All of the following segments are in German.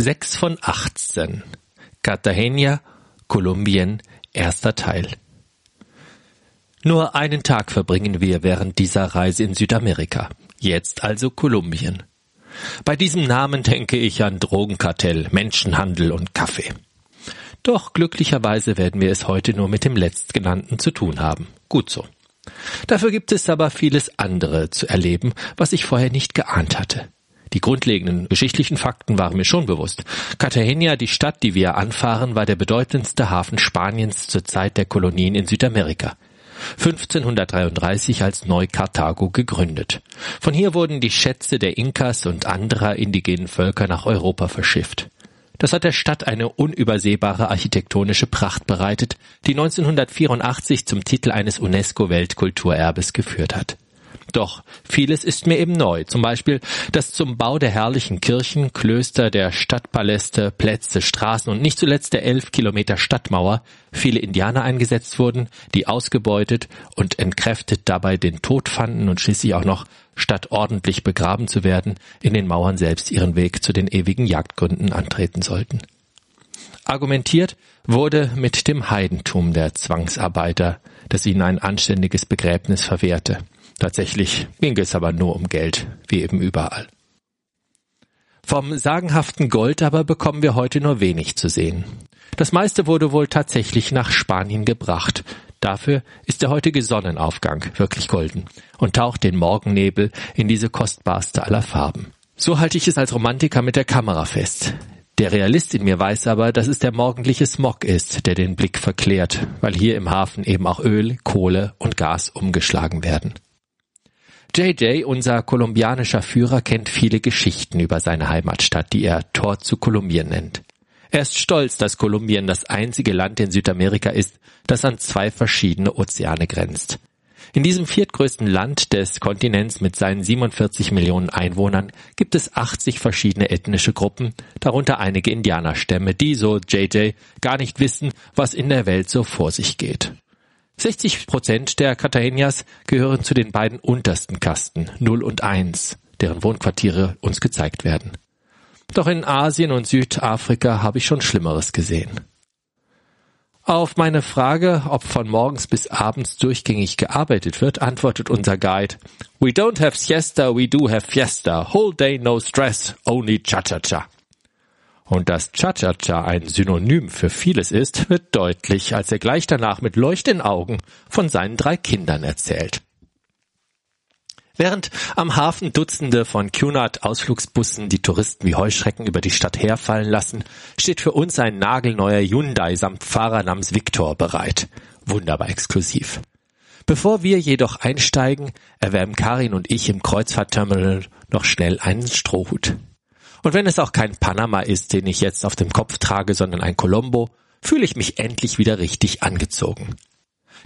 6 von 18. Cartagena, Kolumbien, erster Teil. Nur einen Tag verbringen wir während dieser Reise in Südamerika. Jetzt also Kolumbien. Bei diesem Namen denke ich an Drogenkartell, Menschenhandel und Kaffee. Doch glücklicherweise werden wir es heute nur mit dem letztgenannten zu tun haben. Gut so. Dafür gibt es aber vieles andere zu erleben, was ich vorher nicht geahnt hatte. Die grundlegenden geschichtlichen Fakten waren mir schon bewusst. Cartagena, die Stadt, die wir anfahren, war der bedeutendste Hafen Spaniens zur Zeit der Kolonien in Südamerika. 1533 als Neu-Karthago gegründet. Von hier wurden die Schätze der Inkas und anderer indigenen Völker nach Europa verschifft. Das hat der Stadt eine unübersehbare architektonische Pracht bereitet, die 1984 zum Titel eines UNESCO-Weltkulturerbes geführt hat. Doch vieles ist mir eben neu. Zum Beispiel, dass zum Bau der herrlichen Kirchen, Klöster, der Stadtpaläste, Plätze, Straßen und nicht zuletzt der elf Kilometer Stadtmauer viele Indianer eingesetzt wurden, die ausgebeutet und entkräftet dabei den Tod fanden und schließlich auch noch, statt ordentlich begraben zu werden, in den Mauern selbst ihren Weg zu den ewigen Jagdgründen antreten sollten. Argumentiert wurde mit dem Heidentum der Zwangsarbeiter, das ihnen ein anständiges Begräbnis verwehrte. Tatsächlich ging es aber nur um Geld, wie eben überall. Vom sagenhaften Gold aber bekommen wir heute nur wenig zu sehen. Das meiste wurde wohl tatsächlich nach Spanien gebracht. Dafür ist der heutige Sonnenaufgang wirklich golden und taucht den Morgennebel in diese kostbarste aller Farben. So halte ich es als Romantiker mit der Kamera fest. Der Realist in mir weiß aber, dass es der morgendliche Smog ist, der den Blick verklärt, weil hier im Hafen eben auch Öl, Kohle und Gas umgeschlagen werden. JJ, unser kolumbianischer Führer, kennt viele Geschichten über seine Heimatstadt, die er Tor zu Kolumbien nennt. Er ist stolz, dass Kolumbien das einzige Land in Südamerika ist, das an zwei verschiedene Ozeane grenzt. In diesem viertgrößten Land des Kontinents mit seinen 47 Millionen Einwohnern gibt es 80 verschiedene ethnische Gruppen, darunter einige Indianerstämme, die, so JJ, gar nicht wissen, was in der Welt so vor sich geht. 60 Prozent der Cartagenas gehören zu den beiden untersten Kasten, 0 und 1, deren Wohnquartiere uns gezeigt werden. Doch in Asien und Südafrika habe ich schon Schlimmeres gesehen. Auf meine Frage, ob von morgens bis abends durchgängig gearbeitet wird, antwortet unser Guide, We don't have siesta, we do have fiesta. Whole day no stress, only cha-cha-cha. Und dass Cha-Cha-Cha ein Synonym für vieles ist, wird deutlich, als er gleich danach mit leuchtenden Augen von seinen drei Kindern erzählt. Während am Hafen Dutzende von Cunard Ausflugsbussen die Touristen wie Heuschrecken über die Stadt herfallen lassen, steht für uns ein nagelneuer Hyundai samt Fahrer namens Victor bereit. Wunderbar exklusiv. Bevor wir jedoch einsteigen, erwärmen Karin und ich im Kreuzfahrtterminal noch schnell einen Strohhut. Und wenn es auch kein Panama ist, den ich jetzt auf dem Kopf trage, sondern ein Colombo, fühle ich mich endlich wieder richtig angezogen.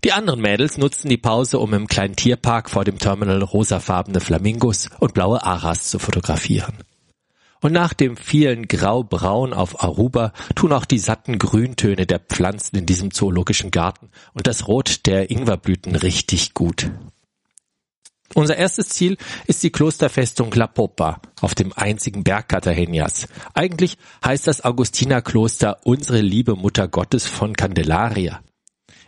Die anderen Mädels nutzen die Pause, um im kleinen Tierpark vor dem Terminal rosafarbene Flamingos und blaue Aras zu fotografieren. Und nach dem vielen Grau-Braun auf Aruba tun auch die satten Grüntöne der Pflanzen in diesem zoologischen Garten und das Rot der Ingwerblüten richtig gut. Unser erstes Ziel ist die Klosterfestung La Popa auf dem einzigen Berg Cartagenas. Eigentlich heißt das Augustinerkloster Unsere liebe Mutter Gottes von Candelaria.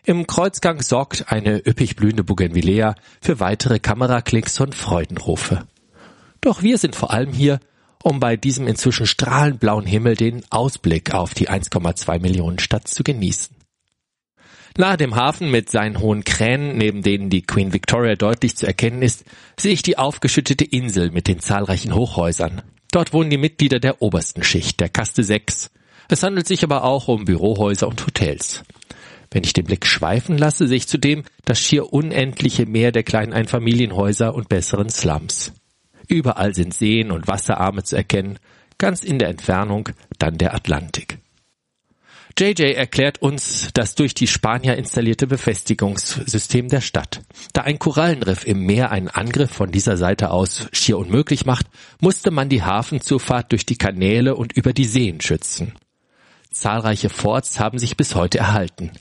Im Kreuzgang sorgt eine üppig blühende Bougainvillea für weitere Kameraklicks und Freudenrufe. Doch wir sind vor allem hier, um bei diesem inzwischen strahlend blauen Himmel den Ausblick auf die 1,2 Millionen Stadt zu genießen. Nahe dem Hafen mit seinen hohen Kränen, neben denen die Queen Victoria deutlich zu erkennen ist, sehe ich die aufgeschüttete Insel mit den zahlreichen Hochhäusern. Dort wohnen die Mitglieder der obersten Schicht, der Kaste 6. Es handelt sich aber auch um Bürohäuser und Hotels. Wenn ich den Blick schweifen lasse, sehe ich zudem das schier unendliche Meer der kleinen Einfamilienhäuser und besseren Slums. Überall sind Seen und Wasserarme zu erkennen, ganz in der Entfernung dann der Atlantik. JJ erklärt uns das durch die Spanier installierte Befestigungssystem der Stadt. Da ein Korallenriff im Meer einen Angriff von dieser Seite aus schier unmöglich macht, musste man die Hafenzufahrt durch die Kanäle und über die Seen schützen. Zahlreiche Forts haben sich bis heute erhalten.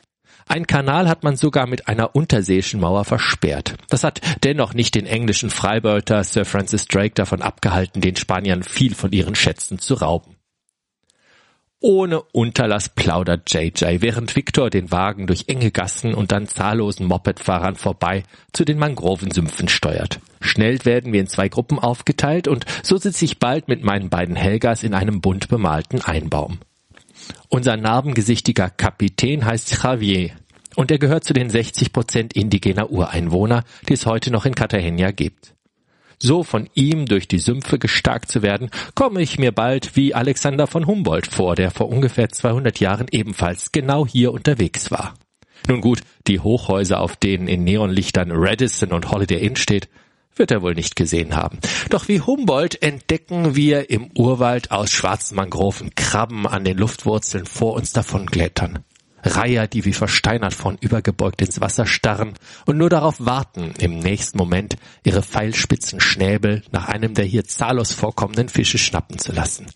Ein Kanal hat man sogar mit einer unterseeischen Mauer versperrt. Das hat dennoch nicht den englischen Freibeuter Sir Francis Drake davon abgehalten, den Spaniern viel von ihren Schätzen zu rauben. Ohne Unterlass plaudert JJ, während Victor den Wagen durch enge Gassen und dann zahllosen Mopedfahrern vorbei zu den Mangrovensümpfen steuert. Schnell werden wir in zwei Gruppen aufgeteilt und so sitze ich bald mit meinen beiden Helgas in einem bunt bemalten Einbaum. Unser narbengesichtiger Kapitän heißt Javier und er gehört zu den 60 Prozent indigener Ureinwohner, die es heute noch in Cartagena gibt. So von ihm durch die Sümpfe gestarkt zu werden, komme ich mir bald wie Alexander von Humboldt vor, der vor ungefähr 200 Jahren ebenfalls genau hier unterwegs war. Nun gut, die Hochhäuser, auf denen in Neonlichtern Radisson und Holiday Inn steht, wird er wohl nicht gesehen haben. Doch wie Humboldt entdecken wir im Urwald aus schwarzen Mangroven Krabben an den Luftwurzeln vor uns davon glättern. Reiher, die wie versteinert vornübergebeugt ins Wasser starren und nur darauf warten, im nächsten Moment ihre pfeilspitzen Schnäbel nach einem der hier zahllos vorkommenden Fische schnappen zu lassen.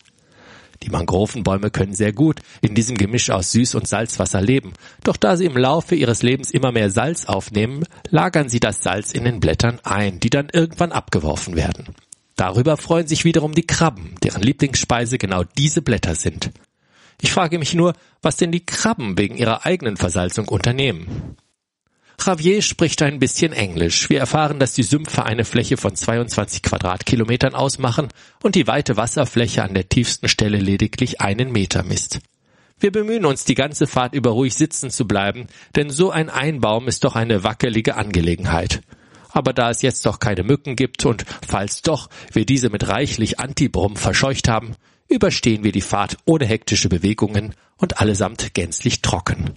Die Mangrovenbäume können sehr gut in diesem Gemisch aus Süß- und Salzwasser leben, doch da sie im Laufe ihres Lebens immer mehr Salz aufnehmen, lagern sie das Salz in den Blättern ein, die dann irgendwann abgeworfen werden. Darüber freuen sich wiederum die Krabben, deren Lieblingsspeise genau diese Blätter sind. Ich frage mich nur, was denn die Krabben wegen ihrer eigenen Versalzung unternehmen. Javier spricht ein bisschen Englisch. Wir erfahren, dass die Sümpfe eine Fläche von 22 Quadratkilometern ausmachen und die weite Wasserfläche an der tiefsten Stelle lediglich einen Meter misst. Wir bemühen uns, die ganze Fahrt über ruhig sitzen zu bleiben, denn so ein Einbaum ist doch eine wackelige Angelegenheit. Aber da es jetzt doch keine Mücken gibt und falls doch wir diese mit reichlich Antibrum verscheucht haben, überstehen wir die Fahrt ohne hektische Bewegungen und allesamt gänzlich trocken.